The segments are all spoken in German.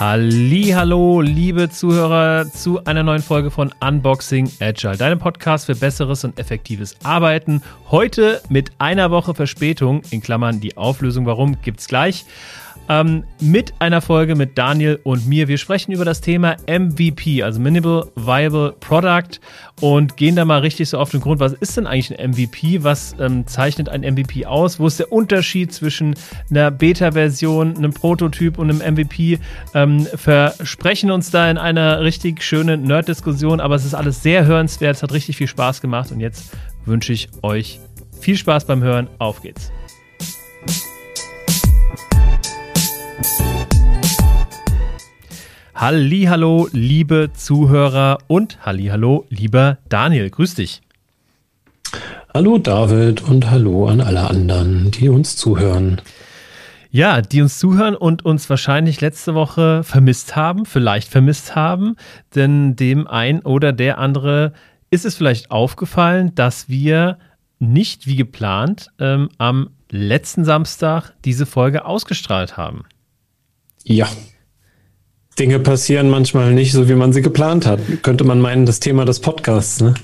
Hallo, liebe Zuhörer zu einer neuen Folge von Unboxing Agile, deinem Podcast für besseres und effektives Arbeiten. Heute mit einer Woche Verspätung, in Klammern die Auflösung, warum gibt's gleich ähm, mit einer Folge mit Daniel und mir. Wir sprechen über das Thema MVP, also Minimal Viable Product und gehen da mal richtig so auf den Grund, was ist denn eigentlich ein MVP? Was ähm, zeichnet ein MVP aus? Wo ist der Unterschied zwischen einer Beta-Version, einem Prototyp und einem MVP? Ähm, versprechen uns da in einer richtig schönen Nerd-Diskussion, aber es ist alles sehr hörenswert, es hat richtig viel Spaß gemacht und jetzt wünsche ich euch viel Spaß beim Hören. Auf geht's! Hallo, liebe Zuhörer und hallo, lieber Daniel, grüß dich. Hallo David und hallo an alle anderen, die uns zuhören. Ja, die uns zuhören und uns wahrscheinlich letzte Woche vermisst haben, vielleicht vermisst haben, denn dem ein oder der andere ist es vielleicht aufgefallen, dass wir nicht wie geplant ähm, am letzten Samstag diese Folge ausgestrahlt haben. Ja, Dinge passieren manchmal nicht so, wie man sie geplant hat. Könnte man meinen, das Thema des Podcasts, ne?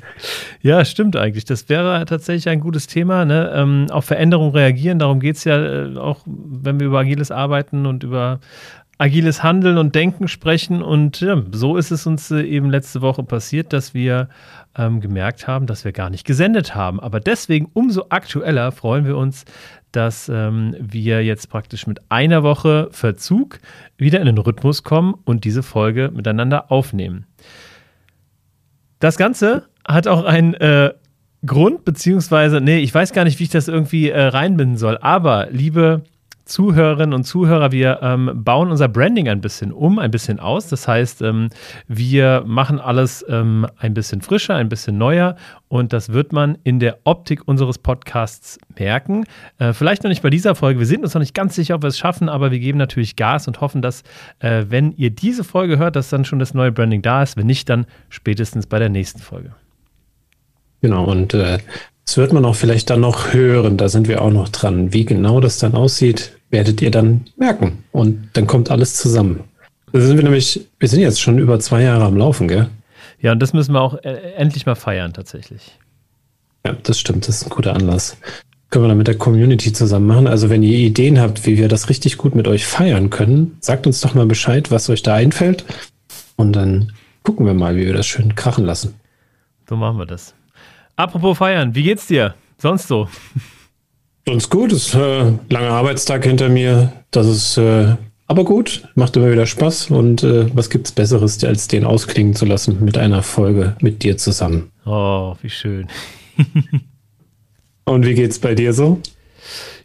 Ja, stimmt eigentlich. Das wäre tatsächlich ein gutes Thema, ne? Ähm, auf Veränderungen reagieren. Darum geht es ja äh, auch, wenn wir über agiles Arbeiten und über agiles Handeln und Denken sprechen. Und ja, so ist es uns äh, eben letzte Woche passiert, dass wir ähm, gemerkt haben, dass wir gar nicht gesendet haben. Aber deswegen umso aktueller freuen wir uns, dass ähm, wir jetzt praktisch mit einer Woche Verzug wieder in den Rhythmus kommen und diese Folge miteinander aufnehmen. Das Ganze hat auch einen äh, Grund, beziehungsweise, nee, ich weiß gar nicht, wie ich das irgendwie äh, reinbinden soll, aber liebe Zuhörerinnen und Zuhörer, wir ähm, bauen unser Branding ein bisschen um, ein bisschen aus. Das heißt, ähm, wir machen alles ähm, ein bisschen frischer, ein bisschen neuer und das wird man in der Optik unseres Podcasts merken. Äh, vielleicht noch nicht bei dieser Folge. Wir sind uns noch nicht ganz sicher, ob wir es schaffen, aber wir geben natürlich Gas und hoffen, dass, äh, wenn ihr diese Folge hört, dass dann schon das neue Branding da ist. Wenn nicht, dann spätestens bei der nächsten Folge. Genau, und äh, das wird man auch vielleicht dann noch hören. Da sind wir auch noch dran. Wie genau das dann aussieht, werdet ihr dann merken. Und dann kommt alles zusammen. Da sind wir nämlich, wir sind jetzt schon über zwei Jahre am Laufen, gell? Ja, und das müssen wir auch äh, endlich mal feiern, tatsächlich. Ja, das stimmt. Das ist ein guter Anlass. Können wir dann mit der Community zusammen machen. Also, wenn ihr Ideen habt, wie wir das richtig gut mit euch feiern können, sagt uns doch mal Bescheid, was euch da einfällt. Und dann gucken wir mal, wie wir das schön krachen lassen. So machen wir das. Apropos feiern, wie geht's dir? Sonst so? Sonst gut, ist äh, langer Arbeitstag hinter mir. Das ist äh, aber gut, macht immer wieder Spaß. Und äh, was gibt's Besseres, als den ausklingen zu lassen mit einer Folge mit dir zusammen? Oh, wie schön. Und wie geht's bei dir so?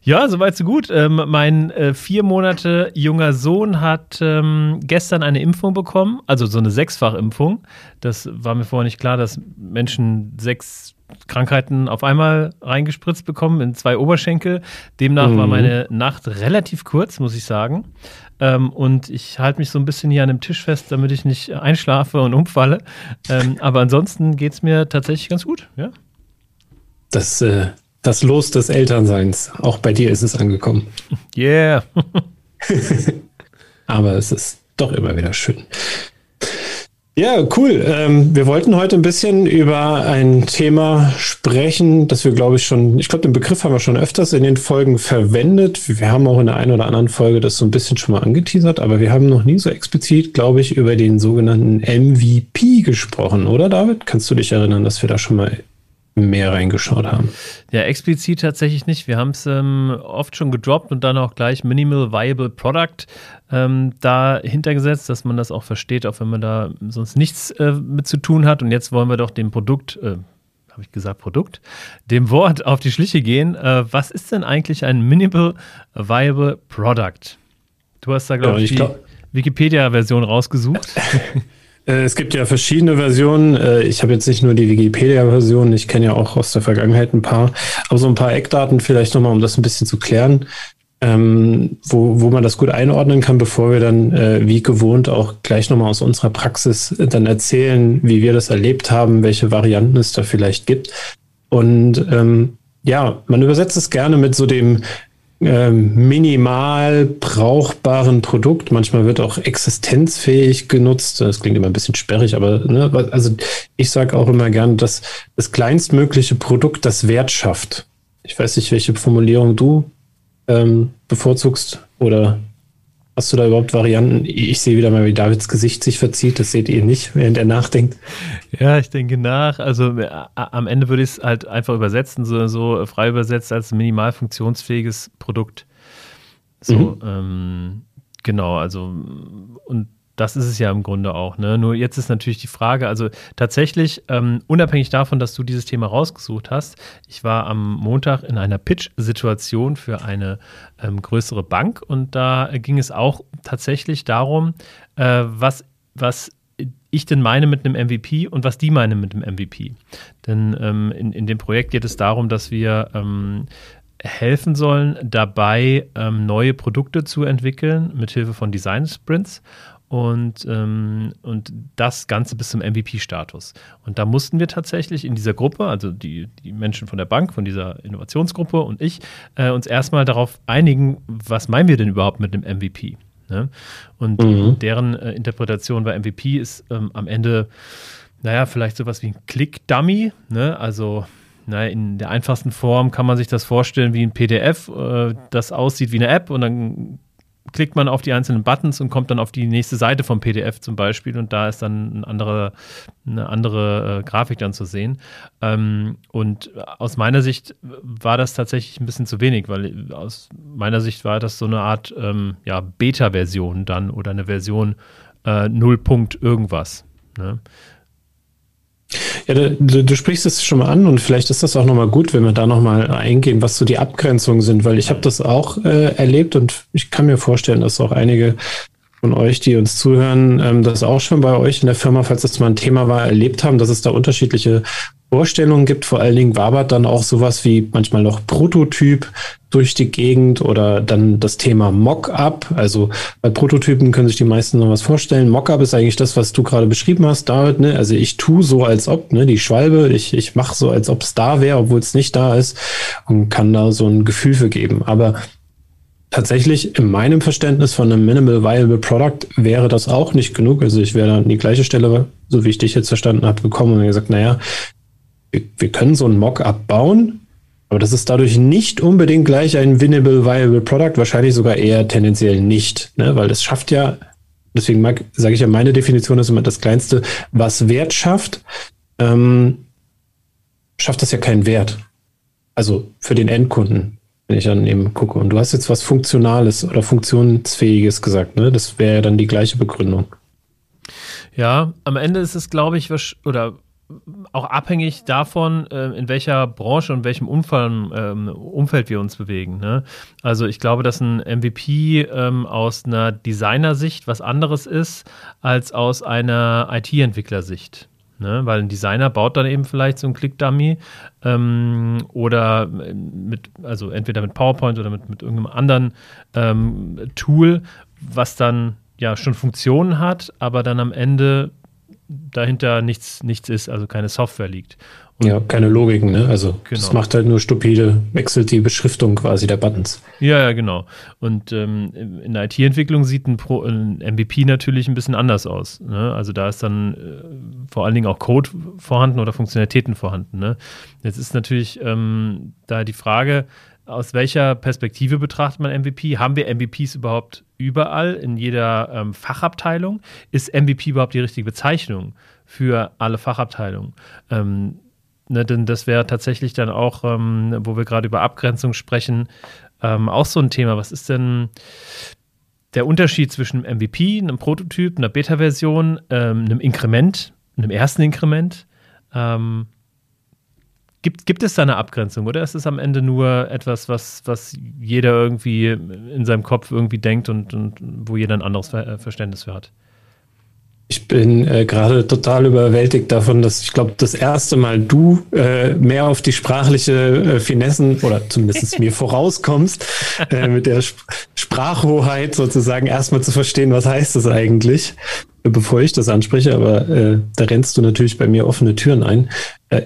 Ja, soweit so gut. Ähm, mein äh, vier Monate junger Sohn hat ähm, gestern eine Impfung bekommen, also so eine Sechsfachimpfung. Das war mir vorher nicht klar, dass Menschen sechs Krankheiten auf einmal reingespritzt bekommen in zwei Oberschenkel. Demnach mhm. war meine Nacht relativ kurz, muss ich sagen. Ähm, und ich halte mich so ein bisschen hier an dem Tisch fest, damit ich nicht einschlafe und umfalle. Ähm, aber ansonsten geht es mir tatsächlich ganz gut, ja. Das, äh, das Los des Elternseins. Auch bei dir ist es angekommen. Yeah. aber es ist doch immer wieder schön. Ja, cool. Ähm, wir wollten heute ein bisschen über ein Thema sprechen, das wir, glaube ich, schon, ich glaube, den Begriff haben wir schon öfters in den Folgen verwendet. Wir haben auch in der einen oder anderen Folge das so ein bisschen schon mal angeteasert, aber wir haben noch nie so explizit, glaube ich, über den sogenannten MVP gesprochen, oder David? Kannst du dich erinnern, dass wir da schon mal mehr reingeschaut haben. Ja, explizit tatsächlich nicht. Wir haben es ähm, oft schon gedroppt und dann auch gleich Minimal Viable Product ähm, dahinter gesetzt, dass man das auch versteht, auch wenn man da sonst nichts äh, mit zu tun hat. Und jetzt wollen wir doch dem Produkt, äh, habe ich gesagt, Produkt, dem Wort auf die Schliche gehen. Äh, was ist denn eigentlich ein Minimal Viable Product? Du hast da, glaube ja, ich, die Wikipedia-Version rausgesucht. Äh, es gibt ja verschiedene Versionen. Äh, ich habe jetzt nicht nur die Wikipedia-Version, ich kenne ja auch aus der Vergangenheit ein paar. Aber so ein paar Eckdaten vielleicht nochmal, um das ein bisschen zu klären. ähm, wo, wo man das gut einordnen kann, bevor wir dann äh, wie gewohnt auch gleich nochmal aus unserer Praxis dann erzählen, wie wir das erlebt haben, welche Varianten es da vielleicht gibt. Und ähm, ja, man übersetzt es gerne mit so dem minimal brauchbaren Produkt. Manchmal wird auch existenzfähig genutzt. Das klingt immer ein bisschen sperrig, aber ne, also ich sage auch immer gern, dass das kleinstmögliche Produkt das Wert schafft. Ich weiß nicht, welche Formulierung du ähm, bevorzugst oder Hast du da überhaupt Varianten? Ich sehe wieder mal, wie Davids Gesicht sich verzieht. Das seht ihr nicht, während er nachdenkt. Ja, ich denke nach. Also äh, am Ende würde ich es halt einfach übersetzen, so, so frei übersetzt als minimal funktionsfähiges Produkt. So, mhm. ähm, genau, also und das ist es ja im Grunde auch. Ne? Nur jetzt ist natürlich die Frage, also tatsächlich, ähm, unabhängig davon, dass du dieses Thema rausgesucht hast, ich war am Montag in einer Pitch-Situation für eine ähm, größere Bank und da ging es auch tatsächlich darum, äh, was, was ich denn meine mit einem MVP und was die meinen mit einem MVP. Denn ähm, in, in dem Projekt geht es darum, dass wir ähm, helfen sollen, dabei ähm, neue Produkte zu entwickeln mit Hilfe von Design Sprints und, ähm, und das Ganze bis zum MVP-Status. Und da mussten wir tatsächlich in dieser Gruppe, also die, die Menschen von der Bank, von dieser Innovationsgruppe und ich, äh, uns erstmal darauf einigen, was meinen wir denn überhaupt mit einem MVP? Ne? Und mhm. deren äh, Interpretation bei MVP ist ähm, am Ende, naja, vielleicht sowas wie ein Click-Dummy, ne? also na, in der einfachsten Form kann man sich das vorstellen wie ein PDF, äh, das aussieht wie eine App und dann klickt man auf die einzelnen Buttons und kommt dann auf die nächste Seite vom PDF zum Beispiel und da ist dann ein andere, eine andere äh, Grafik dann zu sehen. Ähm, und aus meiner Sicht war das tatsächlich ein bisschen zu wenig, weil aus meiner Sicht war das so eine Art ähm, ja, Beta-Version dann oder eine Version äh, 0. irgendwas. Ne? Ja, du, du, sprichst es schon mal an und vielleicht ist das auch nochmal gut, wenn wir da nochmal eingehen, was so die Abgrenzungen sind, weil ich habe das auch äh, erlebt und ich kann mir vorstellen, dass auch einige von euch, die uns zuhören, ähm, das auch schon bei euch in der Firma, falls das mal ein Thema war, erlebt haben, dass es da unterschiedliche Vorstellungen gibt. Vor allen Dingen wabert dann auch sowas wie manchmal noch Prototyp durch die Gegend oder dann das Thema Mockup. Also bei Prototypen können sich die meisten noch was vorstellen. Mockup ist eigentlich das, was du gerade beschrieben hast, David. Ne? Also ich tue so, als ob, ne, die Schwalbe, ich, ich mache so, als ob es da wäre, obwohl es nicht da ist und kann da so ein Gefühl für geben. Aber tatsächlich in meinem Verständnis von einem Minimal Viable Product wäre das auch nicht genug. Also ich wäre an die gleiche Stelle, so wie ich dich jetzt verstanden habe, gekommen und gesagt, naja, wir, wir können so ein Mock-up bauen, aber das ist dadurch nicht unbedingt gleich ein Winnable Viable Product, wahrscheinlich sogar eher tendenziell nicht, ne? weil das schafft ja, deswegen sage ich ja, meine Definition ist immer das Kleinste, was Wert schafft, ähm, schafft das ja keinen Wert. Also für den Endkunden, wenn ich dann eben gucke. Und du hast jetzt was Funktionales oder Funktionsfähiges gesagt, ne? Das wäre ja dann die gleiche Begründung. Ja, am Ende ist es, glaube ich, oder auch abhängig davon, äh, in welcher Branche und welchem ähm, Umfeld wir uns bewegen. Ne? Also ich glaube, dass ein MVP ähm, aus einer Designersicht was anderes ist als aus einer IT-Entwicklersicht. Ne? Weil ein Designer baut dann eben vielleicht so einen Click-Dummy ähm, oder mit, also entweder mit PowerPoint oder mit, mit irgendeinem anderen ähm, Tool, was dann ja schon Funktionen hat, aber dann am Ende dahinter nichts, nichts ist, also keine Software liegt. Und ja, keine Logiken, ne? Also genau. das macht halt nur stupide, wechselt die Beschriftung quasi der Buttons. Ja, ja, genau. Und ähm, in der IT-Entwicklung sieht ein, Pro, ein, MVP natürlich ein bisschen anders aus. Ne? Also da ist dann äh, vor allen Dingen auch Code vorhanden oder Funktionalitäten vorhanden. Ne? Jetzt ist natürlich ähm, da die Frage, aus welcher Perspektive betrachtet man MVP? Haben wir MVPs überhaupt überall in jeder ähm, Fachabteilung? Ist MVP überhaupt die richtige Bezeichnung für alle Fachabteilungen? Ähm, ne, denn das wäre tatsächlich dann auch, ähm, wo wir gerade über Abgrenzung sprechen, ähm, auch so ein Thema. Was ist denn der Unterschied zwischen einem MVP, einem Prototyp, einer Beta-Version, ähm, einem Inkrement, einem ersten Inkrement? Ähm, Gibt, gibt es da eine Abgrenzung oder ist es am Ende nur etwas, was, was jeder irgendwie in seinem Kopf irgendwie denkt und, und wo jeder ein anderes Ver Verständnis für hat? Ich bin äh, gerade total überwältigt davon, dass ich glaube, das erste Mal du äh, mehr auf die sprachliche äh, Finessen oder zumindest mir vorauskommst, äh, mit der Sp Sprachhoheit sozusagen erstmal zu verstehen, was heißt das eigentlich, bevor ich das anspreche. Aber äh, da rennst du natürlich bei mir offene Türen ein.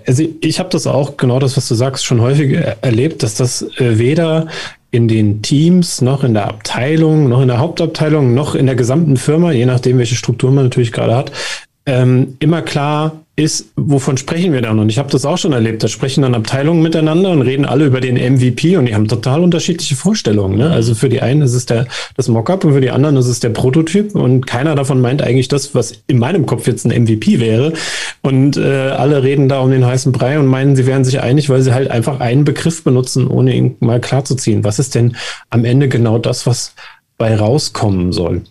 Also ich habe das auch, genau das, was du sagst, schon häufig erlebt, dass das äh, weder in den Teams, noch in der Abteilung, noch in der Hauptabteilung, noch in der gesamten Firma, je nachdem, welche Struktur man natürlich gerade hat, ähm, immer klar ist, wovon sprechen wir dann? Und ich habe das auch schon erlebt. Da sprechen dann Abteilungen miteinander und reden alle über den MVP und die haben total unterschiedliche Vorstellungen. Ne? Also für die einen ist es der, das Mockup und für die anderen ist es der Prototyp und keiner davon meint eigentlich das, was in meinem Kopf jetzt ein MVP wäre. Und äh, alle reden da um den heißen Brei und meinen, sie wären sich einig, weil sie halt einfach einen Begriff benutzen, ohne ihn mal klarzuziehen. Was ist denn am Ende genau das, was bei rauskommen soll?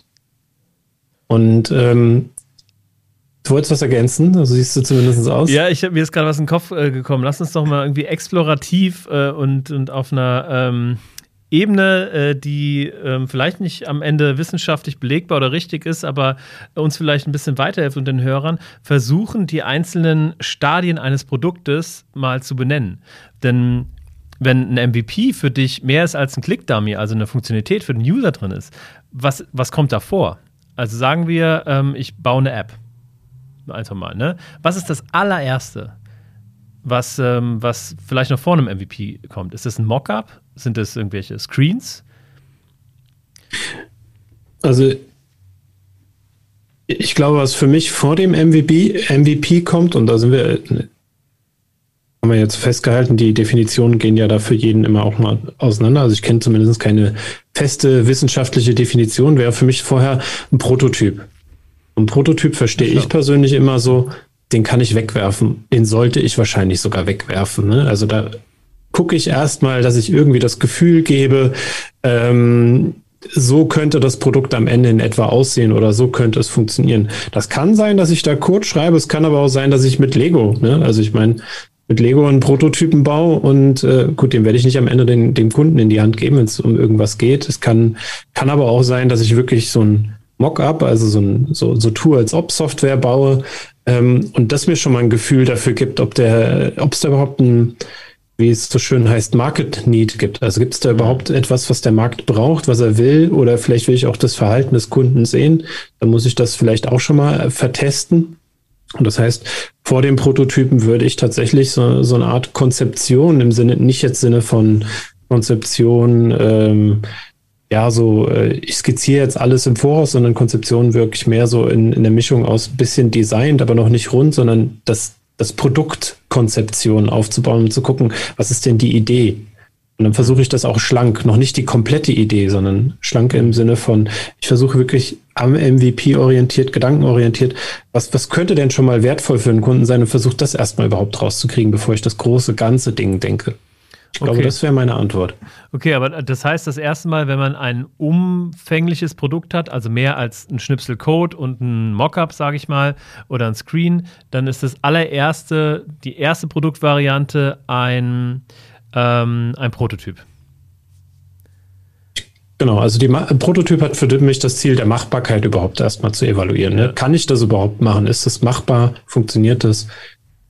Und ähm, Du wolltest was ergänzen? Also siehst du zumindest aus. Ja, ich, mir ist gerade was in den Kopf äh, gekommen. Lass uns doch mal irgendwie explorativ äh, und, und auf einer ähm, Ebene, äh, die ähm, vielleicht nicht am Ende wissenschaftlich belegbar oder richtig ist, aber uns vielleicht ein bisschen weiterhilft und den Hörern, versuchen, die einzelnen Stadien eines Produktes mal zu benennen. Denn wenn ein MVP für dich mehr ist als ein Click-Dummy, also eine Funktionalität für den User drin ist, was, was kommt da vor? Also sagen wir, ähm, ich baue eine App einfach mal, ne? Was ist das allererste, was, ähm, was vielleicht noch vor einem MVP kommt? Ist das ein Mockup? Sind das irgendwelche Screens? Also ich glaube, was für mich vor dem MVP, MVP kommt, und da sind wir, haben wir jetzt festgehalten, die Definitionen gehen ja da für jeden immer auch mal auseinander. Also ich kenne zumindest keine feste wissenschaftliche Definition, wäre für mich vorher ein Prototyp. Und Prototyp verstehe ich persönlich immer so, den kann ich wegwerfen. Den sollte ich wahrscheinlich sogar wegwerfen. Ne? Also da gucke ich erstmal, dass ich irgendwie das Gefühl gebe, ähm, so könnte das Produkt am Ende in etwa aussehen oder so könnte es funktionieren. Das kann sein, dass ich da Code schreibe, es kann aber auch sein, dass ich mit Lego, ne? also ich meine, mit Lego einen Prototypen baue und äh, gut, den werde ich nicht am Ende den, dem Kunden in die Hand geben, wenn es um irgendwas geht. Es kann, kann aber auch sein, dass ich wirklich so ein Mockup, also so, ein, so, so Tour als ob Software baue ähm, und das mir schon mal ein Gefühl dafür gibt, ob der, ob es da überhaupt ein, wie es so schön heißt, Market Need gibt. Also gibt es da überhaupt etwas, was der Markt braucht, was er will, oder vielleicht will ich auch das Verhalten des Kunden sehen. Dann muss ich das vielleicht auch schon mal vertesten. Und das heißt, vor dem Prototypen würde ich tatsächlich so, so eine Art Konzeption im Sinne, nicht jetzt Sinne von Konzeption, ähm, ja, so, äh, ich skizziere jetzt alles im Voraus, sondern Konzeption wirklich mehr so in, in der Mischung aus bisschen designt, aber noch nicht rund, sondern das, das Produktkonzeption aufzubauen und zu gucken, was ist denn die Idee? Und dann versuche ich das auch schlank, noch nicht die komplette Idee, sondern schlank im Sinne von, ich versuche wirklich am MVP orientiert, gedankenorientiert, was, was könnte denn schon mal wertvoll für einen Kunden sein und versuche das erstmal überhaupt rauszukriegen, bevor ich das große ganze Ding denke. Ich glaube, okay. das wäre meine Antwort. Okay, aber das heißt, das erste Mal, wenn man ein umfängliches Produkt hat, also mehr als ein Schnipsel Code und ein Mockup, sage ich mal, oder ein Screen, dann ist das allererste, die erste Produktvariante ein, ähm, ein Prototyp. Genau, also die ein Prototyp hat für mich das Ziel der Machbarkeit überhaupt erstmal zu evaluieren. Ne? Kann ich das überhaupt machen? Ist das machbar? Funktioniert das?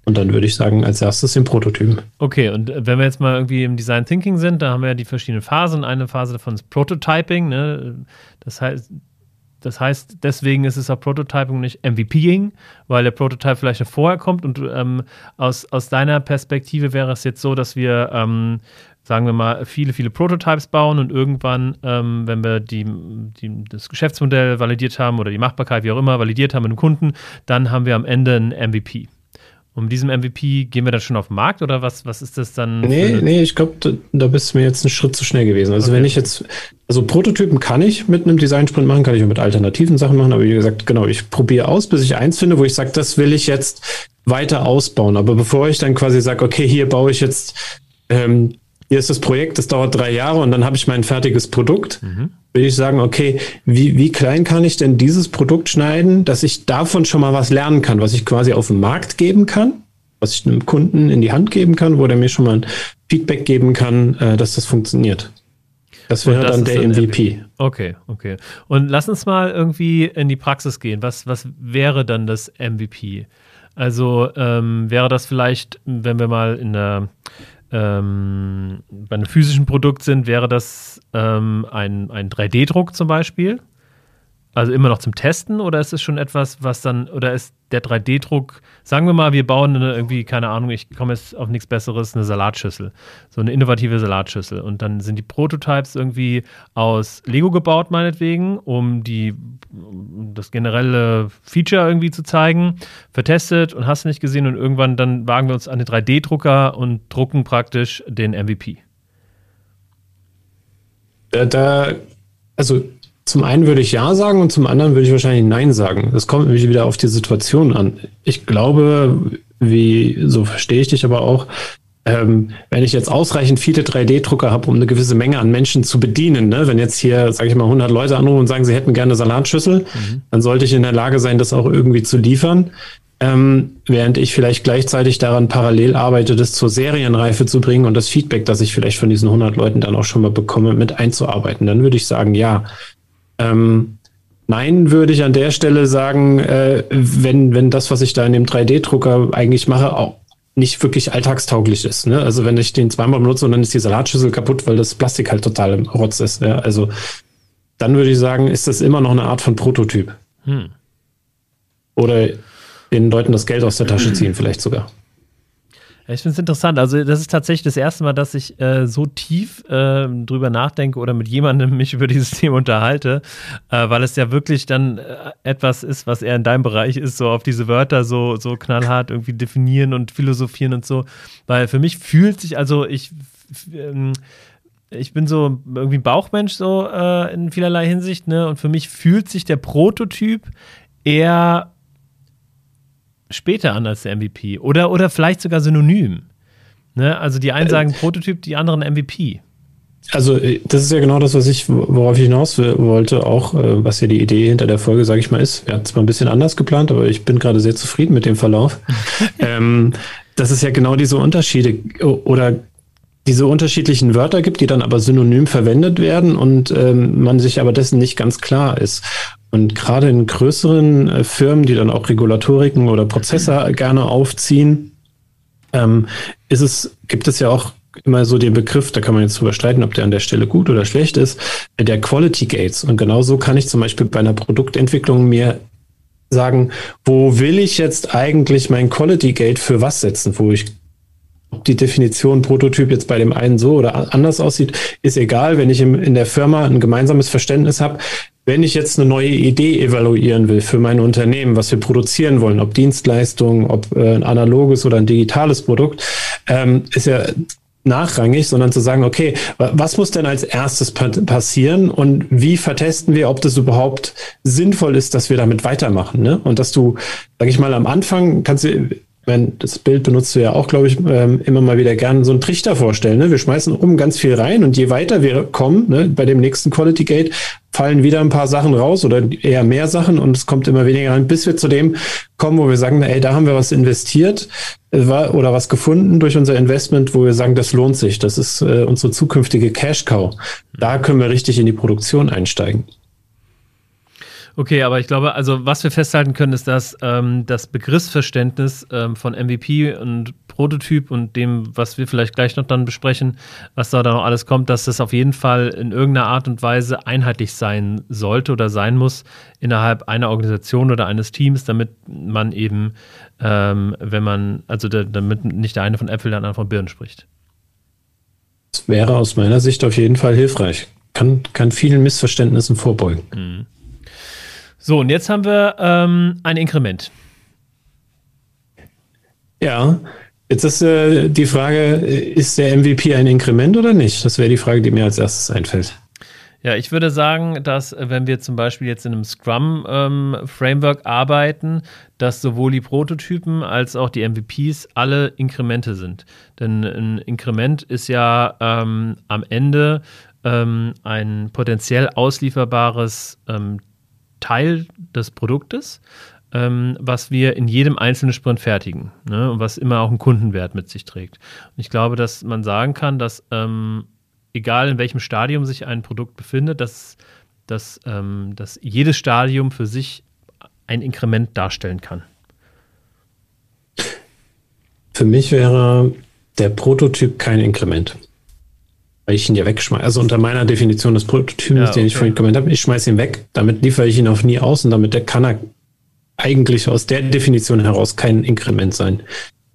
Und dann würde ich sagen, als erstes den Prototypen. Okay, und wenn wir jetzt mal irgendwie im Design Thinking sind, da haben wir ja die verschiedenen Phasen. Eine Phase davon ist Prototyping. Ne? Das heißt, das heißt, deswegen ist es auch Prototyping nicht MVPing, weil der Prototype vielleicht noch vorher kommt. Und ähm, aus, aus deiner Perspektive wäre es jetzt so, dass wir, ähm, sagen wir mal, viele, viele Prototypes bauen und irgendwann, ähm, wenn wir die, die, das Geschäftsmodell validiert haben oder die Machbarkeit, wie auch immer, validiert haben mit dem Kunden, dann haben wir am Ende ein MVP. Um diesem MVP gehen wir dann schon auf den Markt oder was, was ist das dann? Nee, nee, ich glaube, da, da, bist du mir jetzt einen Schritt zu schnell gewesen. Also okay. wenn ich jetzt, also Prototypen kann ich mit einem Design-Sprint machen, kann ich auch mit alternativen Sachen machen, aber wie gesagt, genau, ich probiere aus, bis ich eins finde, wo ich sage, das will ich jetzt weiter ausbauen. Aber bevor ich dann quasi sage, okay, hier baue ich jetzt ähm, hier ist das Projekt, das dauert drei Jahre und dann habe ich mein fertiges Produkt. Mhm. Will ich sagen, okay, wie, wie klein kann ich denn dieses Produkt schneiden, dass ich davon schon mal was lernen kann, was ich quasi auf den Markt geben kann, was ich einem Kunden in die Hand geben kann, wo der mir schon mal ein Feedback geben kann, äh, dass das funktioniert. Das wäre das dann der MVP. MVP. Okay, okay. Und lass uns mal irgendwie in die Praxis gehen. Was, was wäre dann das MVP? Also ähm, wäre das vielleicht, wenn wir mal in der ähm, bei einem physischen Produkt sind, wäre das ähm, ein, ein 3D-Druck zum Beispiel? Also immer noch zum Testen oder ist es schon etwas, was dann, oder ist der 3D-Druck, sagen wir mal, wir bauen eine, irgendwie, keine Ahnung, ich komme jetzt auf nichts Besseres, eine Salatschüssel, so eine innovative Salatschüssel. Und dann sind die Prototypes irgendwie aus Lego gebaut, meinetwegen, um die, das generelle Feature irgendwie zu zeigen, vertestet und hast nicht gesehen und irgendwann dann wagen wir uns an den 3D-Drucker und drucken praktisch den MVP. Da, da also zum einen würde ich Ja sagen und zum anderen würde ich wahrscheinlich Nein sagen. Das kommt nämlich wieder auf die Situation an. Ich glaube, wie, so verstehe ich dich aber auch, ähm, wenn ich jetzt ausreichend viele 3D-Drucker habe, um eine gewisse Menge an Menschen zu bedienen, ne? wenn jetzt hier, sage ich mal, 100 Leute anrufen und sagen, sie hätten gerne eine Salatschüssel, mhm. dann sollte ich in der Lage sein, das auch irgendwie zu liefern. Ähm, während ich vielleicht gleichzeitig daran parallel arbeite, das zur Serienreife zu bringen und das Feedback, das ich vielleicht von diesen 100 Leuten dann auch schon mal bekomme, mit einzuarbeiten. Dann würde ich sagen, ja, ähm, nein, würde ich an der Stelle sagen, äh, wenn, wenn das, was ich da in dem 3D-Drucker eigentlich mache, auch nicht wirklich alltagstauglich ist. Ne? Also wenn ich den zweimal benutze und dann ist die Salatschüssel kaputt, weil das Plastik halt total im Rotz ist. Ja? Also dann würde ich sagen, ist das immer noch eine Art von Prototyp. Hm. Oder den Leuten das Geld aus der Tasche ziehen, vielleicht sogar. Ich finde es interessant. Also, das ist tatsächlich das erste Mal, dass ich äh, so tief äh, drüber nachdenke oder mit jemandem mich über dieses Thema unterhalte, äh, weil es ja wirklich dann äh, etwas ist, was eher in deinem Bereich ist, so auf diese Wörter so, so knallhart irgendwie definieren und philosophieren und so. Weil für mich fühlt sich, also ich. Ähm, ich bin so irgendwie Bauchmensch so äh, in vielerlei Hinsicht, ne? Und für mich fühlt sich der Prototyp eher später an als der MVP. Oder, oder vielleicht sogar synonym. Ne? Also die einen äh, sagen Prototyp, die anderen MVP. Also äh, das ist ja genau das, was ich, worauf ich hinaus wollte, auch äh, was ja die Idee hinter der Folge, sage ich mal, ist. Wir hatten es mal ein bisschen anders geplant, aber ich bin gerade sehr zufrieden mit dem Verlauf. ähm, dass es ja genau diese Unterschiede oder diese unterschiedlichen Wörter gibt, die dann aber synonym verwendet werden und ähm, man sich aber dessen nicht ganz klar ist. Und gerade in größeren äh, Firmen, die dann auch Regulatoriken oder Prozesse gerne aufziehen, ähm, ist es, gibt es ja auch immer so den Begriff, da kann man jetzt drüber streiten, ob der an der Stelle gut oder schlecht ist, der Quality Gates. Und genau so kann ich zum Beispiel bei einer Produktentwicklung mir sagen, wo will ich jetzt eigentlich mein Quality Gate für was setzen, wo ich ob die Definition Prototyp jetzt bei dem einen so oder anders aussieht, ist egal. Wenn ich in der Firma ein gemeinsames Verständnis habe, wenn ich jetzt eine neue Idee evaluieren will für mein Unternehmen, was wir produzieren wollen, ob Dienstleistungen, ob äh, ein analoges oder ein digitales Produkt, ähm, ist ja nachrangig, sondern zu sagen, okay, was muss denn als erstes passieren und wie vertesten wir, ob das überhaupt sinnvoll ist, dass wir damit weitermachen. Ne? Und dass du, sag ich mal, am Anfang kannst du meine, das Bild benutzt du ja auch, glaube ich, ähm, immer mal wieder gerne so einen Trichter vorstellen. Ne? Wir schmeißen um ganz viel rein und je weiter wir kommen, ne, bei dem nächsten Quality Gate, fallen wieder ein paar Sachen raus oder eher mehr Sachen und es kommt immer weniger rein, bis wir zu dem kommen, wo wir sagen, ey, da haben wir was investiert äh, oder was gefunden durch unser Investment, wo wir sagen, das lohnt sich. Das ist äh, unsere zukünftige Cash Cow. Da können wir richtig in die Produktion einsteigen. Okay, aber ich glaube, also was wir festhalten können, ist, dass ähm, das Begriffsverständnis ähm, von MVP und Prototyp und dem, was wir vielleicht gleich noch dann besprechen, was da dann noch alles kommt, dass das auf jeden Fall in irgendeiner Art und Weise einheitlich sein sollte oder sein muss innerhalb einer Organisation oder eines Teams, damit man eben, ähm, wenn man, also der, damit nicht der eine von Äpfel, der andere von Birnen spricht. Das wäre aus meiner Sicht auf jeden Fall hilfreich. Kann, kann vielen Missverständnissen vorbeugen. Mhm. So, und jetzt haben wir ähm, ein Inkrement. Ja, jetzt ist äh, die Frage, ist der MVP ein Inkrement oder nicht? Das wäre die Frage, die mir als erstes einfällt. Ja, ich würde sagen, dass äh, wenn wir zum Beispiel jetzt in einem Scrum-Framework ähm, arbeiten, dass sowohl die Prototypen als auch die MVPs alle Inkremente sind. Denn ein Inkrement ist ja ähm, am Ende ähm, ein potenziell auslieferbares ähm, Teil des Produktes, ähm, was wir in jedem einzelnen Sprint fertigen ne? und was immer auch einen Kundenwert mit sich trägt. Und ich glaube, dass man sagen kann, dass ähm, egal in welchem Stadium sich ein Produkt befindet, dass, dass, ähm, dass jedes Stadium für sich ein Inkrement darstellen kann? Für mich wäre der Prototyp kein Inkrement. Weil ich ihn ja wegschmeiße. Also unter meiner Definition des Prototyps, ja, den ich vorhin gemeint habe, ich schmeiße ihn weg. Damit liefere ich ihn auch nie aus und damit kann er eigentlich aus der Definition heraus kein Inkrement sein.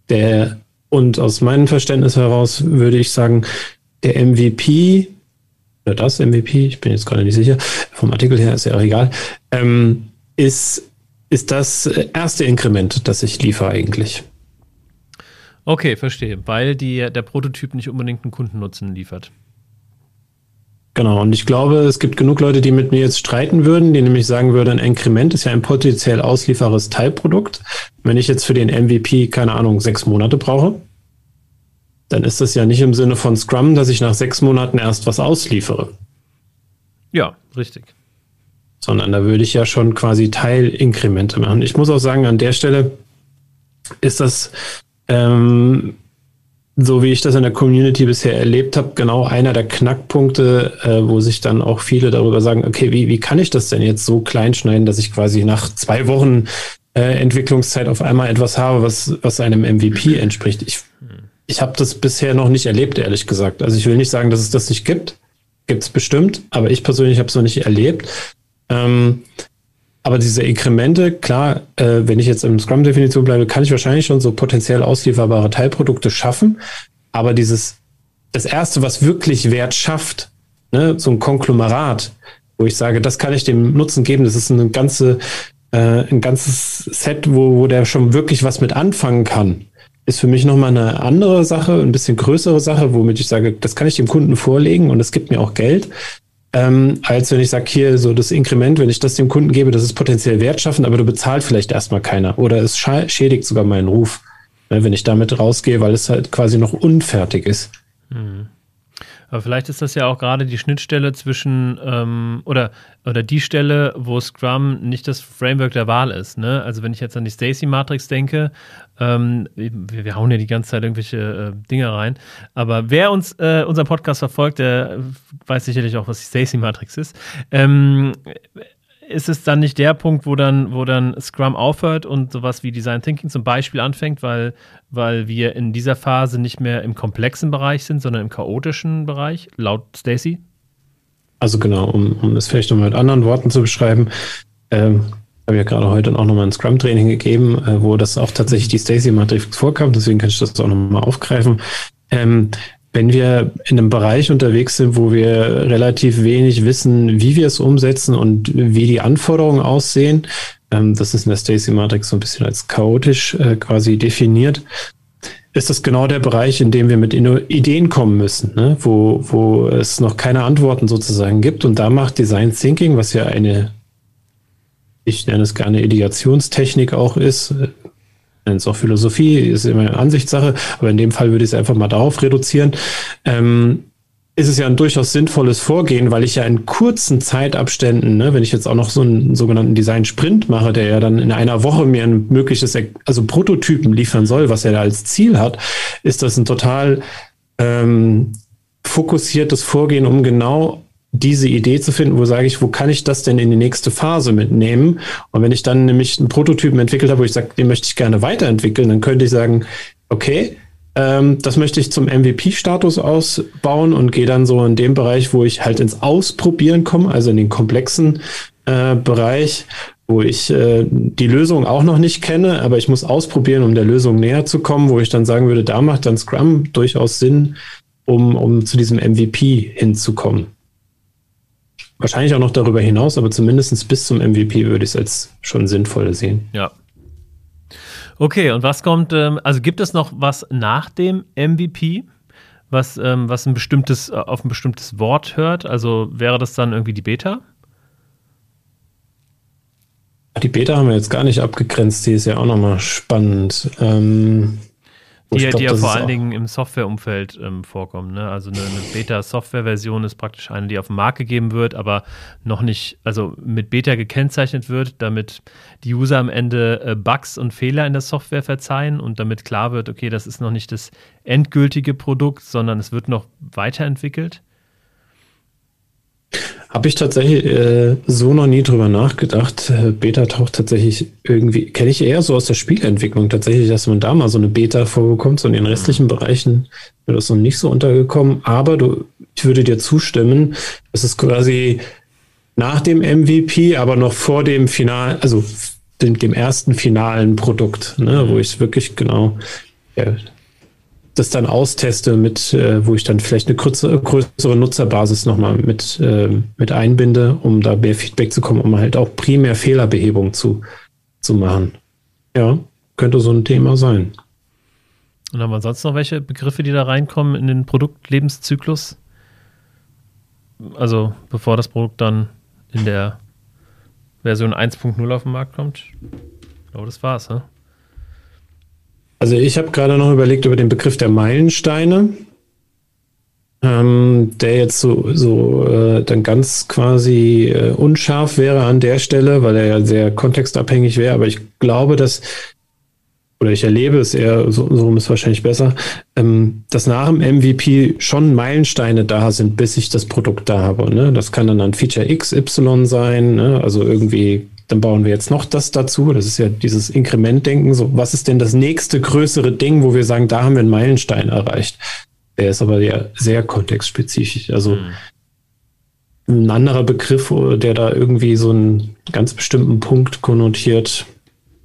Der, und aus meinem Verständnis heraus würde ich sagen, der MVP, oder das MVP, ich bin jetzt gerade nicht sicher, vom Artikel her ist ja auch egal, ähm, ist, ist das erste Inkrement, das ich liefere eigentlich. Okay, verstehe, weil die, der Prototyp nicht unbedingt einen Kundennutzen liefert. Genau, und ich glaube, es gibt genug Leute, die mit mir jetzt streiten würden, die nämlich sagen würden, ein Inkrement ist ja ein potenziell auslieferes Teilprodukt. Wenn ich jetzt für den MVP, keine Ahnung, sechs Monate brauche, dann ist das ja nicht im Sinne von Scrum, dass ich nach sechs Monaten erst was ausliefere. Ja, richtig. Sondern da würde ich ja schon quasi Teilinkremente machen. Ich muss auch sagen, an der Stelle ist das ähm, so wie ich das in der Community bisher erlebt habe, genau einer der Knackpunkte, äh, wo sich dann auch viele darüber sagen, okay, wie, wie kann ich das denn jetzt so klein schneiden, dass ich quasi nach zwei Wochen äh, Entwicklungszeit auf einmal etwas habe, was, was einem MVP entspricht. Ich, ich habe das bisher noch nicht erlebt, ehrlich gesagt. Also ich will nicht sagen, dass es das nicht gibt. Gibt es bestimmt, aber ich persönlich habe es noch nicht erlebt. Ähm, aber diese Inkremente, klar, äh, wenn ich jetzt im Scrum-Definition bleibe, kann ich wahrscheinlich schon so potenziell auslieferbare Teilprodukte schaffen. Aber dieses, das erste, was wirklich Wert schafft, ne, so ein Konglomerat, wo ich sage, das kann ich dem Nutzen geben, das ist eine ganze, äh, ein ganzes Set, wo, wo der schon wirklich was mit anfangen kann, ist für mich nochmal eine andere Sache, ein bisschen größere Sache, womit ich sage, das kann ich dem Kunden vorlegen und es gibt mir auch Geld ähm, als wenn ich sage, hier so das Inkrement, wenn ich das dem Kunden gebe, das ist potenziell wertschaffend, aber du bezahlt vielleicht erstmal keiner oder es schädigt sogar meinen Ruf, ne, wenn ich damit rausgehe, weil es halt quasi noch unfertig ist. Mhm. Aber vielleicht ist das ja auch gerade die Schnittstelle zwischen ähm, oder, oder die Stelle, wo Scrum nicht das Framework der Wahl ist. Ne? Also wenn ich jetzt an die Stacy-Matrix denke, ähm, wir, wir, hauen ja die ganze Zeit irgendwelche äh, Dinge rein. Aber wer uns äh, unseren Podcast verfolgt, der weiß sicherlich auch, was die Stacy-Matrix ist. Ähm, ist es dann nicht der Punkt, wo dann, wo dann Scrum aufhört und sowas wie Design Thinking zum Beispiel anfängt, weil, weil wir in dieser Phase nicht mehr im komplexen Bereich sind, sondern im chaotischen Bereich, laut Stacy? Also genau, um, um das vielleicht nochmal mit anderen Worten zu beschreiben, ähm, habe ja gerade heute auch nochmal ein Scrum-Training gegeben, äh, wo das auch tatsächlich die Stacy-Matrix vorkam, deswegen kann ich das auch nochmal aufgreifen. Ähm, wenn wir in einem Bereich unterwegs sind, wo wir relativ wenig wissen, wie wir es umsetzen und wie die Anforderungen aussehen, ähm, das ist in der Stacy Matrix so ein bisschen als chaotisch äh, quasi definiert, ist das genau der Bereich, in dem wir mit Ideen kommen müssen, ne? wo, wo es noch keine Antworten sozusagen gibt. Und da macht Design Thinking, was ja eine, ich nenne es gerne Ideationstechnik auch ist, nenne es auch Philosophie, ist immer eine Ansichtssache, aber in dem Fall würde ich es einfach mal darauf reduzieren. Ähm, ist es ja ein durchaus sinnvolles Vorgehen, weil ich ja in kurzen Zeitabständen, ne, wenn ich jetzt auch noch so einen sogenannten Design-Sprint mache, der ja dann in einer Woche mir ein mögliches, also Prototypen liefern soll, was er da als Ziel hat, ist das ein total ähm, fokussiertes Vorgehen, um genau diese Idee zu finden, wo sage ich, wo kann ich das denn in die nächste Phase mitnehmen? Und wenn ich dann nämlich einen Prototypen entwickelt habe, wo ich sage, den möchte ich gerne weiterentwickeln, dann könnte ich sagen, okay, ähm, das möchte ich zum MVP-Status ausbauen und gehe dann so in dem Bereich, wo ich halt ins Ausprobieren komme, also in den komplexen äh, Bereich, wo ich äh, die Lösung auch noch nicht kenne, aber ich muss ausprobieren, um der Lösung näher zu kommen, wo ich dann sagen würde, da macht dann Scrum durchaus Sinn, um, um zu diesem MVP hinzukommen. Wahrscheinlich auch noch darüber hinaus, aber zumindest bis zum MVP würde ich es als schon sinnvoll sehen. Ja. Okay, und was kommt, ähm, also gibt es noch was nach dem MVP, was, ähm, was ein bestimmtes, äh, auf ein bestimmtes Wort hört? Also wäre das dann irgendwie die Beta? Die Beta haben wir jetzt gar nicht abgegrenzt, die ist ja auch nochmal spannend. Ähm, die, glaub, die ja vor allen Dingen im Softwareumfeld ähm, vorkommen. Ne? Also eine, eine Beta-Software-Version ist praktisch eine, die auf den Markt gegeben wird, aber noch nicht, also mit Beta gekennzeichnet wird, damit die User am Ende äh, Bugs und Fehler in der Software verzeihen und damit klar wird, okay, das ist noch nicht das endgültige Produkt, sondern es wird noch weiterentwickelt. Habe ich tatsächlich äh, so noch nie drüber nachgedacht. Äh, Beta taucht tatsächlich irgendwie, kenne ich eher so aus der Spielentwicklung tatsächlich, dass man da mal so eine Beta vorbekommt, so in den restlichen Bereichen wird das noch nicht so untergekommen. Aber du, ich würde dir zustimmen, es ist quasi nach dem MVP, aber noch vor dem Final, also dem, dem ersten finalen Produkt, ne, wo ich wirklich genau ja, das dann austeste mit, äh, wo ich dann vielleicht eine größere, größere Nutzerbasis nochmal mit, äh, mit einbinde, um da mehr Feedback zu kommen, um halt auch primär Fehlerbehebung zu, zu machen. Ja, könnte so ein Thema sein. Und haben wir sonst noch welche Begriffe, die da reinkommen in den Produktlebenszyklus? Also bevor das Produkt dann in der Version 1.0 auf den Markt kommt? Ich glaube, das war's, ne? Also ich habe gerade noch überlegt über den Begriff der Meilensteine, ähm, der jetzt so, so äh, dann ganz quasi äh, unscharf wäre an der Stelle, weil er ja sehr kontextabhängig wäre. Aber ich glaube, dass, oder ich erlebe es eher, so, so ist es wahrscheinlich besser, ähm, dass nach dem MVP schon Meilensteine da sind, bis ich das Produkt da habe. Ne? Das kann dann ein Feature X, Y sein, ne? also irgendwie dann bauen wir jetzt noch das dazu. Das ist ja dieses Inkrementdenken. So, was ist denn das nächste größere Ding, wo wir sagen, da haben wir einen Meilenstein erreicht? Der ist aber ja sehr kontextspezifisch. Also mhm. ein anderer Begriff, der da irgendwie so einen ganz bestimmten Punkt konnotiert,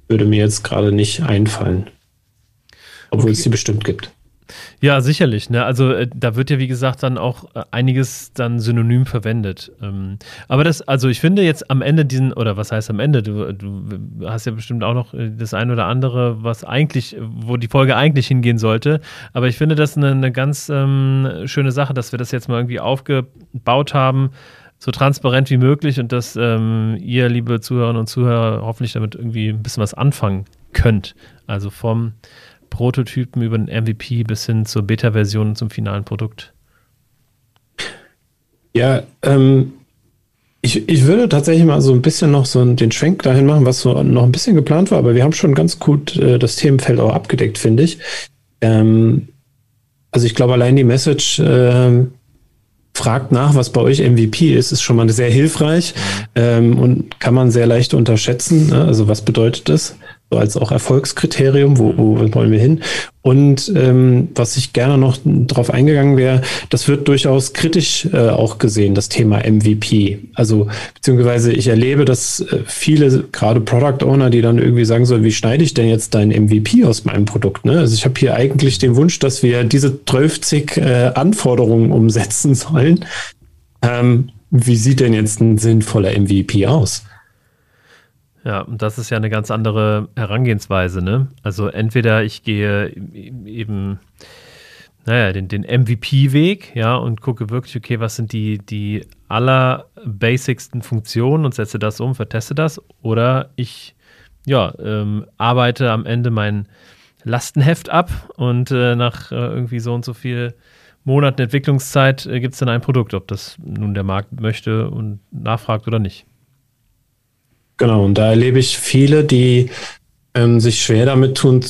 würde mir jetzt gerade nicht einfallen. Obwohl okay. es sie bestimmt gibt. Ja, sicherlich. Ne? Also äh, da wird ja, wie gesagt, dann auch äh, einiges dann synonym verwendet. Ähm, aber das, also ich finde jetzt am Ende diesen, oder was heißt am Ende, du, du hast ja bestimmt auch noch äh, das ein oder andere, was eigentlich, wo die Folge eigentlich hingehen sollte. Aber ich finde das eine, eine ganz ähm, schöne Sache, dass wir das jetzt mal irgendwie aufgebaut haben so transparent wie möglich und dass ähm, ihr, liebe Zuhörerinnen und Zuhörer, hoffentlich damit irgendwie ein bisschen was anfangen könnt. Also vom Prototypen über den MVP bis hin zur Beta-Version zum finalen Produkt? Ja, ähm, ich, ich würde tatsächlich mal so ein bisschen noch so den Schwenk dahin machen, was so noch ein bisschen geplant war, aber wir haben schon ganz gut äh, das Themenfeld auch abgedeckt, finde ich. Ähm, also ich glaube, allein die Message äh, fragt nach, was bei euch MVP ist, ist schon mal sehr hilfreich mhm. ähm, und kann man sehr leicht unterschätzen. Ne? Also was bedeutet das? So als auch Erfolgskriterium, wo, wo wollen wir hin? Und ähm, was ich gerne noch drauf eingegangen wäre, das wird durchaus kritisch äh, auch gesehen, das Thema MVP. Also beziehungsweise ich erlebe, dass äh, viele, gerade Product Owner, die dann irgendwie sagen so, wie schneide ich denn jetzt dein MVP aus meinem Produkt? Ne? Also ich habe hier eigentlich den Wunsch, dass wir diese 12 äh, Anforderungen umsetzen sollen. Ähm, wie sieht denn jetzt ein sinnvoller MVP aus? Ja, und das ist ja eine ganz andere Herangehensweise, ne? Also entweder ich gehe eben, naja, den, den MVP-Weg, ja, und gucke wirklich, okay, was sind die, die allerbasicsten Funktionen und setze das um, verteste das, oder ich, ja, ähm, arbeite am Ende mein Lastenheft ab und äh, nach äh, irgendwie so und so viel Monaten Entwicklungszeit äh, gibt es dann ein Produkt, ob das nun der Markt möchte und nachfragt oder nicht. Genau, und da erlebe ich viele, die ähm, sich schwer damit tun,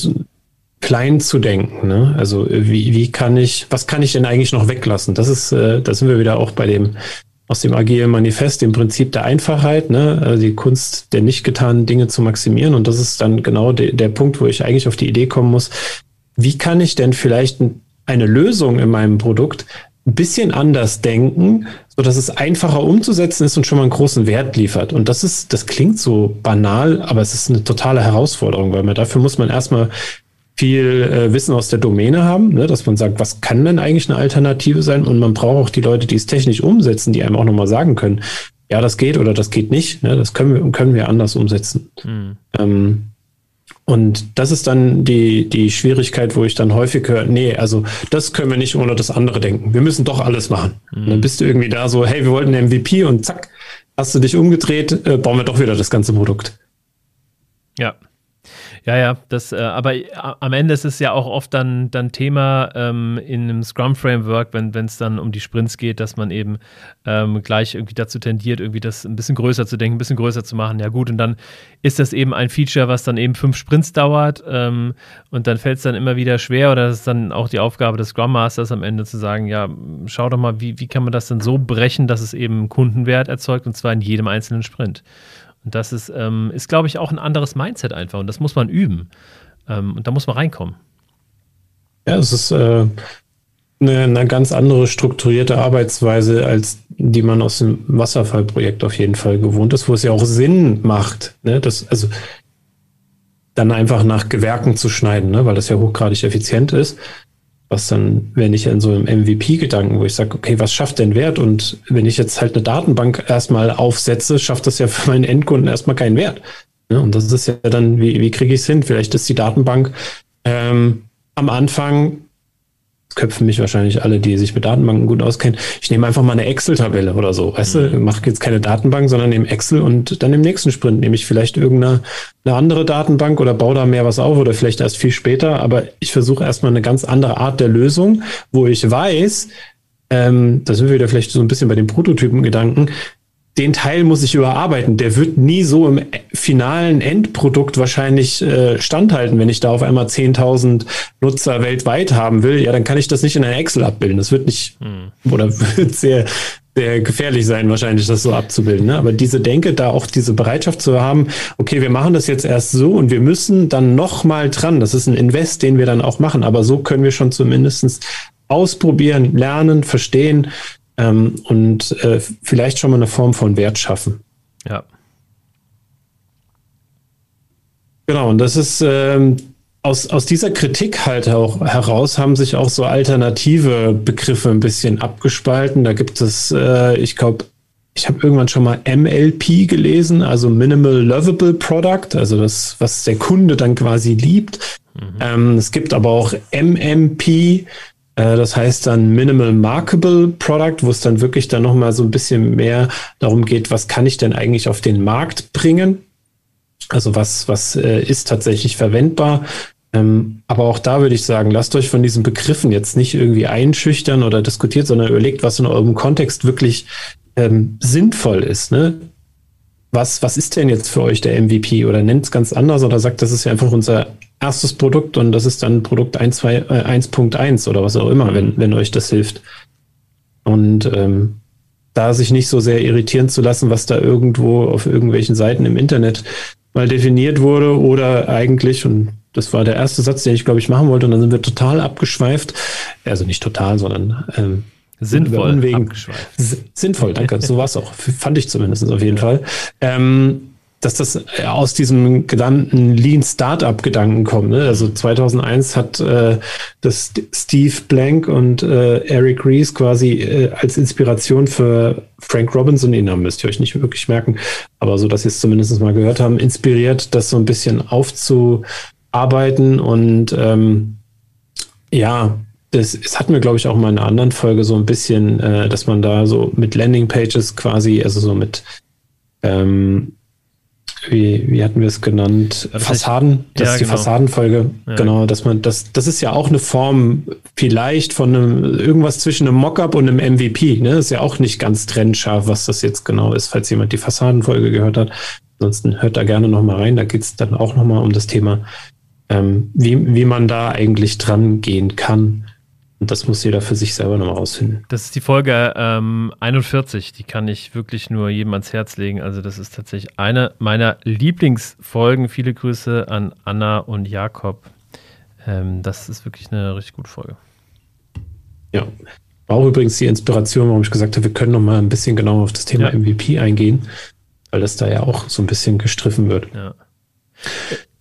klein zu denken. Ne? Also wie, wie kann ich, was kann ich denn eigentlich noch weglassen? Das ist, äh, da sind wir wieder auch bei dem aus dem agilen Manifest, dem Prinzip der Einfachheit, ne? also die Kunst der nicht getanen Dinge zu maximieren. Und das ist dann genau de der Punkt, wo ich eigentlich auf die Idee kommen muss, wie kann ich denn vielleicht eine Lösung in meinem Produkt ein bisschen anders denken, so dass es einfacher umzusetzen ist und schon mal einen großen Wert liefert. Und das ist, das klingt so banal, aber es ist eine totale Herausforderung, weil man dafür muss man erstmal viel äh, Wissen aus der Domäne haben, ne, dass man sagt, was kann denn eigentlich eine Alternative sein? Und man braucht auch die Leute, die es technisch umsetzen, die einem auch nochmal sagen können, ja, das geht oder das geht nicht. Ne, das können wir, können wir anders umsetzen. Mhm. Ähm, und das ist dann die, die Schwierigkeit, wo ich dann häufig höre, nee, also das können wir nicht ohne das andere denken. Wir müssen doch alles machen. Mhm. Dann bist du irgendwie da so, hey, wir wollten eine MVP und zack, hast du dich umgedreht, äh, bauen wir doch wieder das ganze Produkt. Ja. Ja, ja, das, äh, aber äh, am Ende ist es ja auch oft dann, dann Thema ähm, in einem Scrum-Framework, wenn es dann um die Sprints geht, dass man eben ähm, gleich irgendwie dazu tendiert, irgendwie das ein bisschen größer zu denken, ein bisschen größer zu machen. Ja, gut, und dann ist das eben ein Feature, was dann eben fünf Sprints dauert ähm, und dann fällt es dann immer wieder schwer oder das ist dann auch die Aufgabe des Scrum Masters am Ende zu sagen, ja, schau doch mal, wie, wie kann man das denn so brechen, dass es eben Kundenwert erzeugt und zwar in jedem einzelnen Sprint. Und das ist, ähm, ist glaube ich, auch ein anderes Mindset einfach. Und das muss man üben. Ähm, und da muss man reinkommen. Ja, es ist äh, eine, eine, ganz andere strukturierte Arbeitsweise, als die man aus dem Wasserfallprojekt auf jeden Fall gewohnt ist, wo es ja auch Sinn macht, ne? das, also dann einfach nach Gewerken zu schneiden, ne? weil das ja hochgradig effizient ist was dann, wenn ich in so einem MVP-Gedanken, wo ich sage, okay, was schafft denn Wert? Und wenn ich jetzt halt eine Datenbank erstmal aufsetze, schafft das ja für meinen Endkunden erstmal keinen Wert. Ja, und das ist ja dann, wie, wie kriege ich es hin? Vielleicht ist die Datenbank ähm, am Anfang köpfen mich wahrscheinlich alle, die sich mit Datenbanken gut auskennen. Ich nehme einfach mal eine Excel-Tabelle oder so. Weißt mhm. du, mache jetzt keine Datenbank, sondern nehme Excel und dann im nächsten Sprint nehme ich vielleicht irgendeine eine andere Datenbank oder baue da mehr was auf oder vielleicht erst viel später. Aber ich versuche erstmal eine ganz andere Art der Lösung, wo ich weiß, ähm, da sind wir wieder vielleicht so ein bisschen bei den Prototypen-Gedanken, den Teil muss ich überarbeiten. Der wird nie so im finalen Endprodukt wahrscheinlich äh, standhalten. Wenn ich da auf einmal 10.000 Nutzer weltweit haben will, ja, dann kann ich das nicht in einer Excel abbilden. Das wird nicht hm. oder wird sehr, sehr gefährlich sein, wahrscheinlich das so abzubilden. Ne? Aber diese Denke, da auch diese Bereitschaft zu haben, okay, wir machen das jetzt erst so und wir müssen dann noch mal dran. Das ist ein Invest, den wir dann auch machen. Aber so können wir schon zumindest ausprobieren, lernen, verstehen, ähm, und äh, vielleicht schon mal eine Form von Wert schaffen. Ja. Genau, und das ist ähm, aus, aus dieser Kritik halt auch heraus haben sich auch so alternative Begriffe ein bisschen abgespalten. Da gibt es, äh, ich glaube, ich habe irgendwann schon mal MLP gelesen, also Minimal Lovable Product, also das, was der Kunde dann quasi liebt. Mhm. Ähm, es gibt aber auch MMP, das heißt dann Minimal Markable Product, wo es dann wirklich dann nochmal so ein bisschen mehr darum geht, was kann ich denn eigentlich auf den Markt bringen? Also was, was äh, ist tatsächlich verwendbar? Ähm, aber auch da würde ich sagen, lasst euch von diesen Begriffen jetzt nicht irgendwie einschüchtern oder diskutiert, sondern überlegt, was in eurem Kontext wirklich ähm, sinnvoll ist. Ne? Was, was ist denn jetzt für euch der MVP? Oder nennt es ganz anders oder sagt, das ist ja einfach unser erstes Produkt und das ist dann Produkt 1.1 äh, oder was auch immer, wenn, wenn euch das hilft. Und ähm, da sich nicht so sehr irritieren zu lassen, was da irgendwo auf irgendwelchen Seiten im Internet mal definiert wurde oder eigentlich, und das war der erste Satz, den ich glaube ich machen wollte, und dann sind wir total abgeschweift. Also nicht total, sondern ähm, sinnvoll. Sinnvoll, danke. so war es auch. Fand ich zumindest auf jeden. Fall. Ähm, dass das äh, aus diesem genannten Lean Startup Gedanken kommt. Ne? Also 2001 hat äh, das Steve Blank und äh, Eric Rees quasi äh, als Inspiration für Frank Robinson, den Namen müsst ihr euch nicht wirklich merken, aber so, dass ihr es zumindest mal gehört haben, inspiriert, das so ein bisschen aufzuarbeiten und ähm, ja, das, das hatten wir, glaube ich, auch mal in einer anderen Folge so ein bisschen, äh, dass man da so mit Landing Pages quasi, also so mit ähm, wie, wie hatten wir es genannt? Fassaden, das ja, ist die genau. Fassadenfolge. Ja. Genau, dass man, das, das ist ja auch eine Form vielleicht von einem, irgendwas zwischen einem Mockup und einem MVP, ne? Ist ja auch nicht ganz trennscharf, was das jetzt genau ist, falls jemand die Fassadenfolge gehört hat. Ansonsten hört da gerne nochmal rein. Da geht es dann auch nochmal um das Thema, ähm, wie, wie man da eigentlich dran gehen kann. Und das muss jeder für sich selber nochmal rausfinden. Das ist die Folge ähm, 41. Die kann ich wirklich nur jedem ans Herz legen. Also, das ist tatsächlich eine meiner Lieblingsfolgen. Viele Grüße an Anna und Jakob. Ähm, das ist wirklich eine richtig gute Folge. Ja. War auch übrigens die Inspiration, warum ich gesagt habe, wir können nochmal ein bisschen genauer auf das Thema ja. MVP eingehen, weil das da ja auch so ein bisschen gestriffen wird. Ja.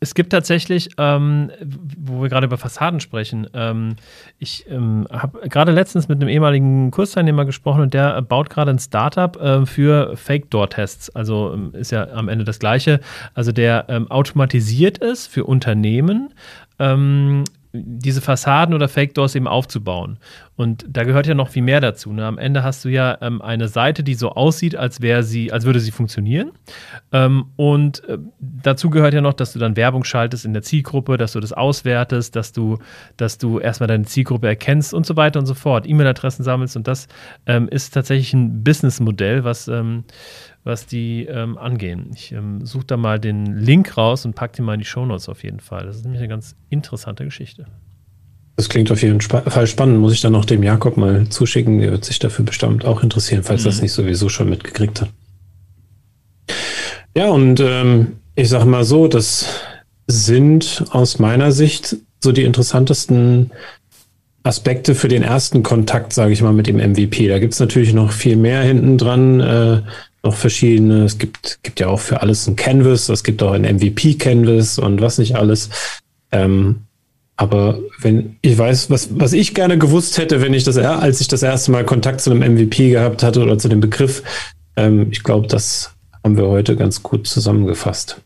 Es gibt tatsächlich, ähm, wo wir gerade über Fassaden sprechen, ähm, ich ähm, habe gerade letztens mit einem ehemaligen Kursteilnehmer gesprochen und der baut gerade ein Startup äh, für Fake-Door-Tests. Also ähm, ist ja am Ende das Gleiche. Also der ähm, automatisiert es für Unternehmen, ähm, diese Fassaden oder Fake Doors eben aufzubauen. Und da gehört ja noch viel mehr dazu. Ne? Am Ende hast du ja ähm, eine Seite, die so aussieht, als wäre sie, als würde sie funktionieren. Ähm, und äh, dazu gehört ja noch, dass du dann Werbung schaltest in der Zielgruppe, dass du das auswertest, dass du, dass du erstmal deine Zielgruppe erkennst und so weiter und so fort, E-Mail-Adressen sammelst. Und das ähm, ist tatsächlich ein Businessmodell, was ähm, was die ähm, angehen. Ich ähm, suche da mal den Link raus und packe den mal in die Shownotes auf jeden Fall. Das ist nämlich eine ganz interessante Geschichte. Das klingt auf jeden Fall spannend. Muss ich dann auch dem Jakob mal zuschicken. Der wird sich dafür bestimmt auch interessieren, falls mhm. das nicht sowieso schon mitgekriegt hat. Ja, und ähm, ich sage mal so, das sind aus meiner Sicht so die interessantesten Aspekte für den ersten Kontakt, sage ich mal, mit dem MVP. Da gibt es natürlich noch viel mehr hinten dran. Äh, noch verschiedene. Es gibt, gibt ja auch für alles ein Canvas, es gibt auch ein MVP-Canvas und was nicht alles. Ähm, aber wenn ich weiß, was, was ich gerne gewusst hätte, wenn ich das, als ich das erste Mal Kontakt zu einem MVP gehabt hatte oder zu dem Begriff, ähm, ich glaube, das haben wir heute ganz gut zusammengefasst.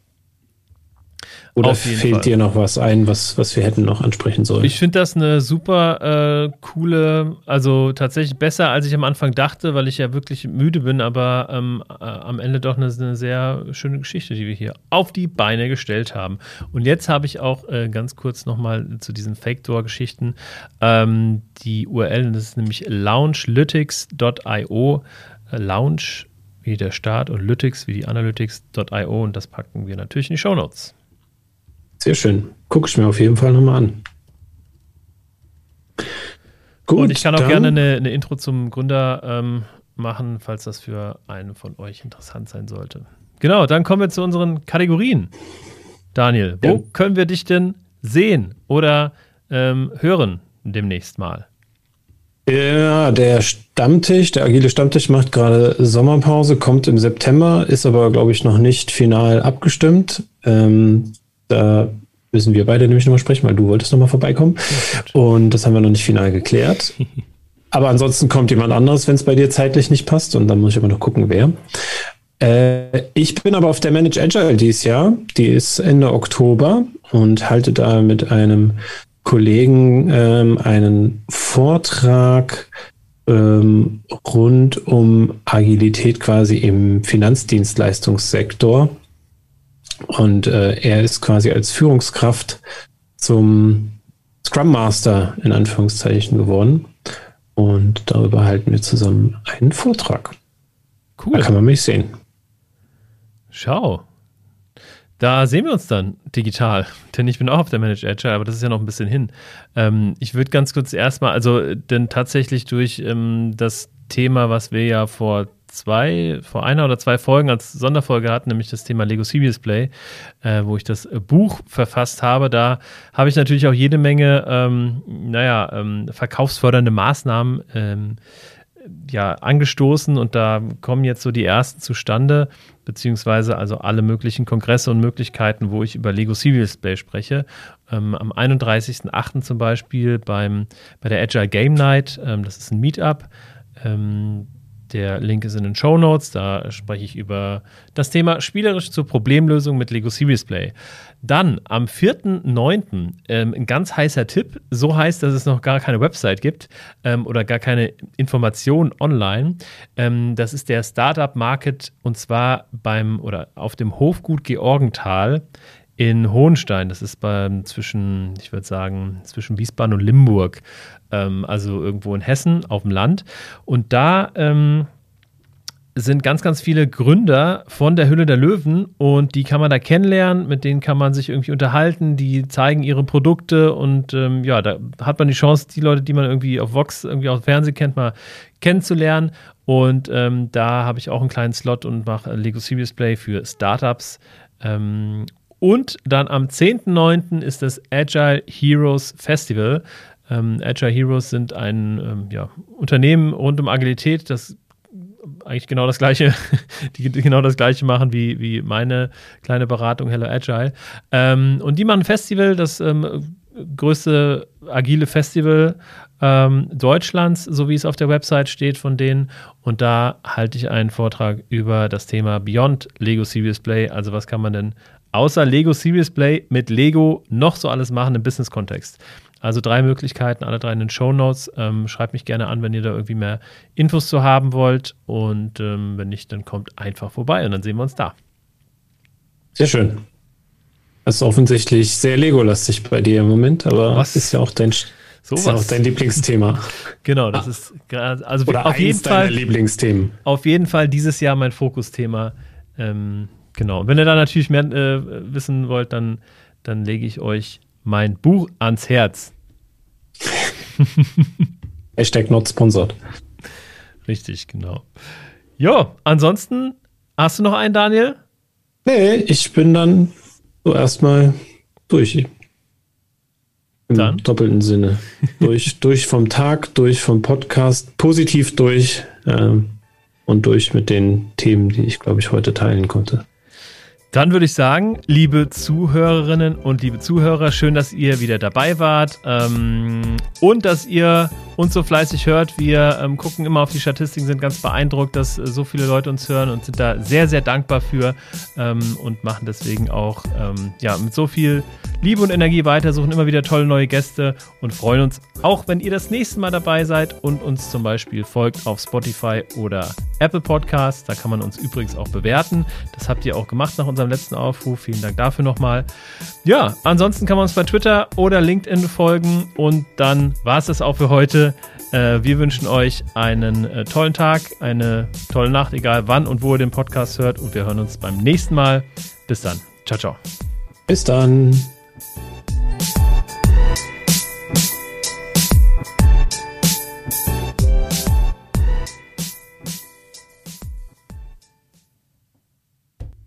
Oder fehlt Fall. dir noch was ein, was, was wir hätten noch ansprechen sollen? Ich finde das eine super äh, coole, also tatsächlich besser, als ich am Anfang dachte, weil ich ja wirklich müde bin, aber ähm, äh, am Ende doch eine, eine, sehr schöne Geschichte, die wir hier auf die Beine gestellt haben. Und jetzt habe ich auch äh, ganz kurz nochmal zu diesen Fake-Door-Geschichten ähm, die URL, das ist nämlich launchlytics.io. Äh, Launch wie der Start und Lytics wie die Analytics.io und das packen wir natürlich in die Show Notes. Sehr schön. Guck ich mir auf jeden Fall nochmal an. Gut. Und ich kann auch gerne eine, eine, Intro zum Gründer ähm, machen, falls das für einen von euch interessant sein sollte. Genau, dann kommen wir zu unseren Kategorien. Daniel, wo ja. können wir dich denn sehen oder ähm, hören demnächst mal? Ja, der Stammtisch, der agile Stammtisch macht gerade Sommerpause, kommt im September, ist aber, glaube ich, noch nicht final abgestimmt. Ähm, da müssen wir beide nämlich nochmal sprechen, weil du wolltest nochmal vorbeikommen. Und das haben wir noch nicht final geklärt. Aber ansonsten kommt jemand anderes, wenn es bei dir zeitlich nicht passt. Und dann muss ich aber noch gucken, wer. Äh, ich bin aber auf der Manage Agile dieses Jahr. Die ist Ende Oktober und halte da mit einem Kollegen ähm, einen Vortrag ähm, rund um Agilität quasi im Finanzdienstleistungssektor. Und äh, er ist quasi als Führungskraft zum Scrum Master in Anführungszeichen geworden. Und darüber halten wir zusammen einen Vortrag. Cool. Da kann man mich sehen. Schau. Da sehen wir uns dann digital, denn ich bin auch auf der Managed Agile, aber das ist ja noch ein bisschen hin. Ähm, ich würde ganz kurz erstmal, also denn tatsächlich durch ähm, das Thema, was wir ja vor zwei, vor einer oder zwei Folgen als Sonderfolge hatten, nämlich das Thema Lego Serious Play, äh, wo ich das äh, Buch verfasst habe. Da habe ich natürlich auch jede Menge, ähm, naja, ähm, verkaufsfördernde Maßnahmen ähm, ja, angestoßen und da kommen jetzt so die ersten zustande, beziehungsweise also alle möglichen Kongresse und Möglichkeiten, wo ich über Lego Serious Play spreche. Ähm, am 31.08. zum Beispiel beim, bei der Agile Game Night, ähm, das ist ein Meetup. Ähm, der Link ist in den Show Notes. Da spreche ich über das Thema spielerisch zur Problemlösung mit Lego Series Play. Dann am 4.9. Ähm, ein ganz heißer Tipp. So heißt, dass es noch gar keine Website gibt ähm, oder gar keine Informationen online. Ähm, das ist der Startup Market und zwar beim oder auf dem Hofgut Georgenthal in Hohenstein. Das ist beim zwischen, ich würde sagen, zwischen Wiesbaden und Limburg ähm, also irgendwo in Hessen auf dem Land. Und da ähm, sind ganz, ganz viele Gründer von der Hülle der Löwen und die kann man da kennenlernen, mit denen kann man sich irgendwie unterhalten, die zeigen ihre Produkte und ähm, ja, da hat man die Chance, die Leute, die man irgendwie auf Vox, irgendwie auf Fernsehen kennt, mal kennenzulernen. Und ähm, da habe ich auch einen kleinen Slot und mache Lego Serious Play für Startups. Ähm, und dann am 10.9. ist das Agile Heroes Festival. Ähm, Agile Heroes sind ein ähm, ja, Unternehmen rund um Agilität, das eigentlich genau das gleiche, die genau das gleiche machen wie, wie meine kleine Beratung Hello Agile. Ähm, und die machen ein Festival, das ähm, größte agile Festival ähm, Deutschlands, so wie es auf der Website steht von denen. Und da halte ich einen Vortrag über das Thema Beyond Lego Serious Play. Also was kann man denn außer Lego Serious Play mit Lego noch so alles machen im Business-Kontext? Also drei Möglichkeiten, alle drei in den Show Notes. Ähm, schreibt mich gerne an, wenn ihr da irgendwie mehr Infos zu haben wollt. Und ähm, wenn nicht, dann kommt einfach vorbei und dann sehen wir uns da. Sehr schön. Das ist offensichtlich sehr Lego-lastig bei dir im Moment, aber Was? ist ja auch dein, So ist ja auch dein Lieblingsthema. Genau, das ist also Oder auf jeden Fall Lieblingsthemen. auf jeden Fall dieses Jahr mein Fokusthema. Ähm, genau. Wenn ihr da natürlich mehr äh, wissen wollt, dann, dann lege ich euch mein Buch ans Herz. Hashtag not sponsored. Richtig, genau. Jo, ansonsten hast du noch einen, Daniel? Nee, ich bin dann so erstmal durch. Im Dann? doppelten Sinne. durch, durch vom Tag, durch vom Podcast, positiv durch ähm, und durch mit den Themen, die ich, glaube ich, heute teilen konnte. Dann würde ich sagen, liebe Zuhörerinnen und liebe Zuhörer, schön, dass ihr wieder dabei wart ähm, und dass ihr uns so fleißig hört. Wir ähm, gucken immer auf die Statistiken, sind ganz beeindruckt, dass äh, so viele Leute uns hören und sind da sehr, sehr dankbar für ähm, und machen deswegen auch ähm, ja, mit so viel Liebe und Energie weiter, suchen immer wieder tolle neue Gäste und freuen uns auch, wenn ihr das nächste Mal dabei seid und uns zum Beispiel folgt auf Spotify oder Apple Podcasts. Da kann man uns übrigens auch bewerten. Das habt ihr auch gemacht nach unserem letzten Aufruf. Vielen Dank dafür nochmal. Ja, ansonsten kann man uns bei Twitter oder LinkedIn folgen und dann war es das auch für heute. Äh, wir wünschen euch einen äh, tollen Tag, eine tolle Nacht, egal wann und wo ihr den Podcast hört und wir hören uns beim nächsten Mal. Bis dann. Ciao, ciao. Bis dann.